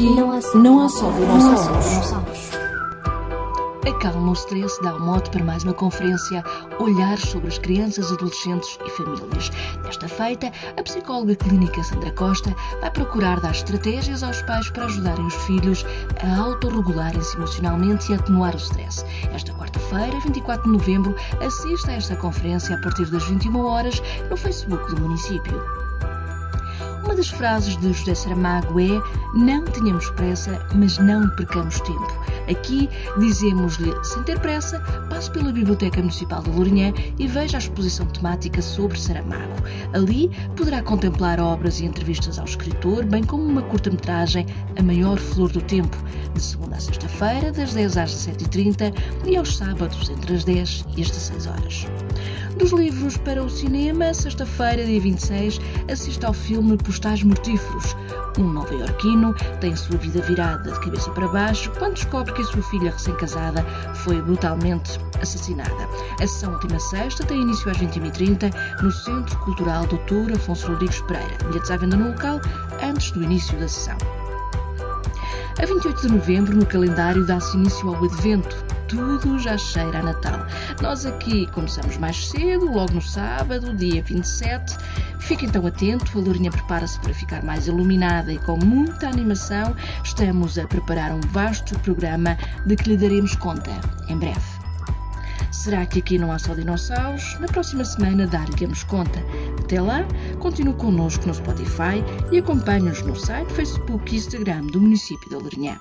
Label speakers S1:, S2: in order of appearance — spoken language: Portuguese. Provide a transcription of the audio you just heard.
S1: Aqui não há, só dinossauros.
S2: O stress dá o mote para mais uma conferência Olhar sobre as crianças, adolescentes e famílias. Desta feita, a psicóloga clínica Sandra Costa vai procurar dar estratégias aos pais para ajudarem os filhos a autorregularem-se emocionalmente e atenuar o stress. Esta quarta-feira, 24 de novembro, assista a esta conferência a partir das 21 horas no Facebook do município. Uma das frases de José Saramago é: Não tenhamos pressa, mas não percamos tempo. Aqui dizemos-lhe, sem ter pressa, passe pela Biblioteca Municipal de Lourinhã e veja a exposição temática sobre Saramago. Ali poderá contemplar obras e entrevistas ao escritor, bem como uma curta-metragem, A Maior Flor do Tempo, de segunda a sexta-feira, das 10 às 17h30 e aos sábados, entre as 10 e as 16 horas. Dos livros para o cinema, sexta-feira, dia 26, assiste ao filme Postais Mortíferos. Um nova-iorquino tem a sua vida virada de cabeça para baixo quando descobre que a sua filha recém-casada foi brutalmente assassinada. A sessão última sexta tem início às 21h30 no Centro Cultural Dr. Afonso Rodrigues Pereira. Bilhetes à venda no local antes do início da sessão. A 28 de novembro, no calendário, dá-se início ao Advento. Tudo já cheira a Natal. Nós aqui começamos mais cedo, logo no sábado, dia 27. Fique então atento, a Lourinha prepara-se para ficar mais iluminada e com muita animação. Estamos a preparar um vasto programa de que lhe daremos conta em breve. Será que aqui não há só dinossauros? Na próxima semana dar-lhe-nos conta. Até lá, continue connosco no Spotify e acompanhe-nos no site, Facebook e Instagram do município de Lourinhã.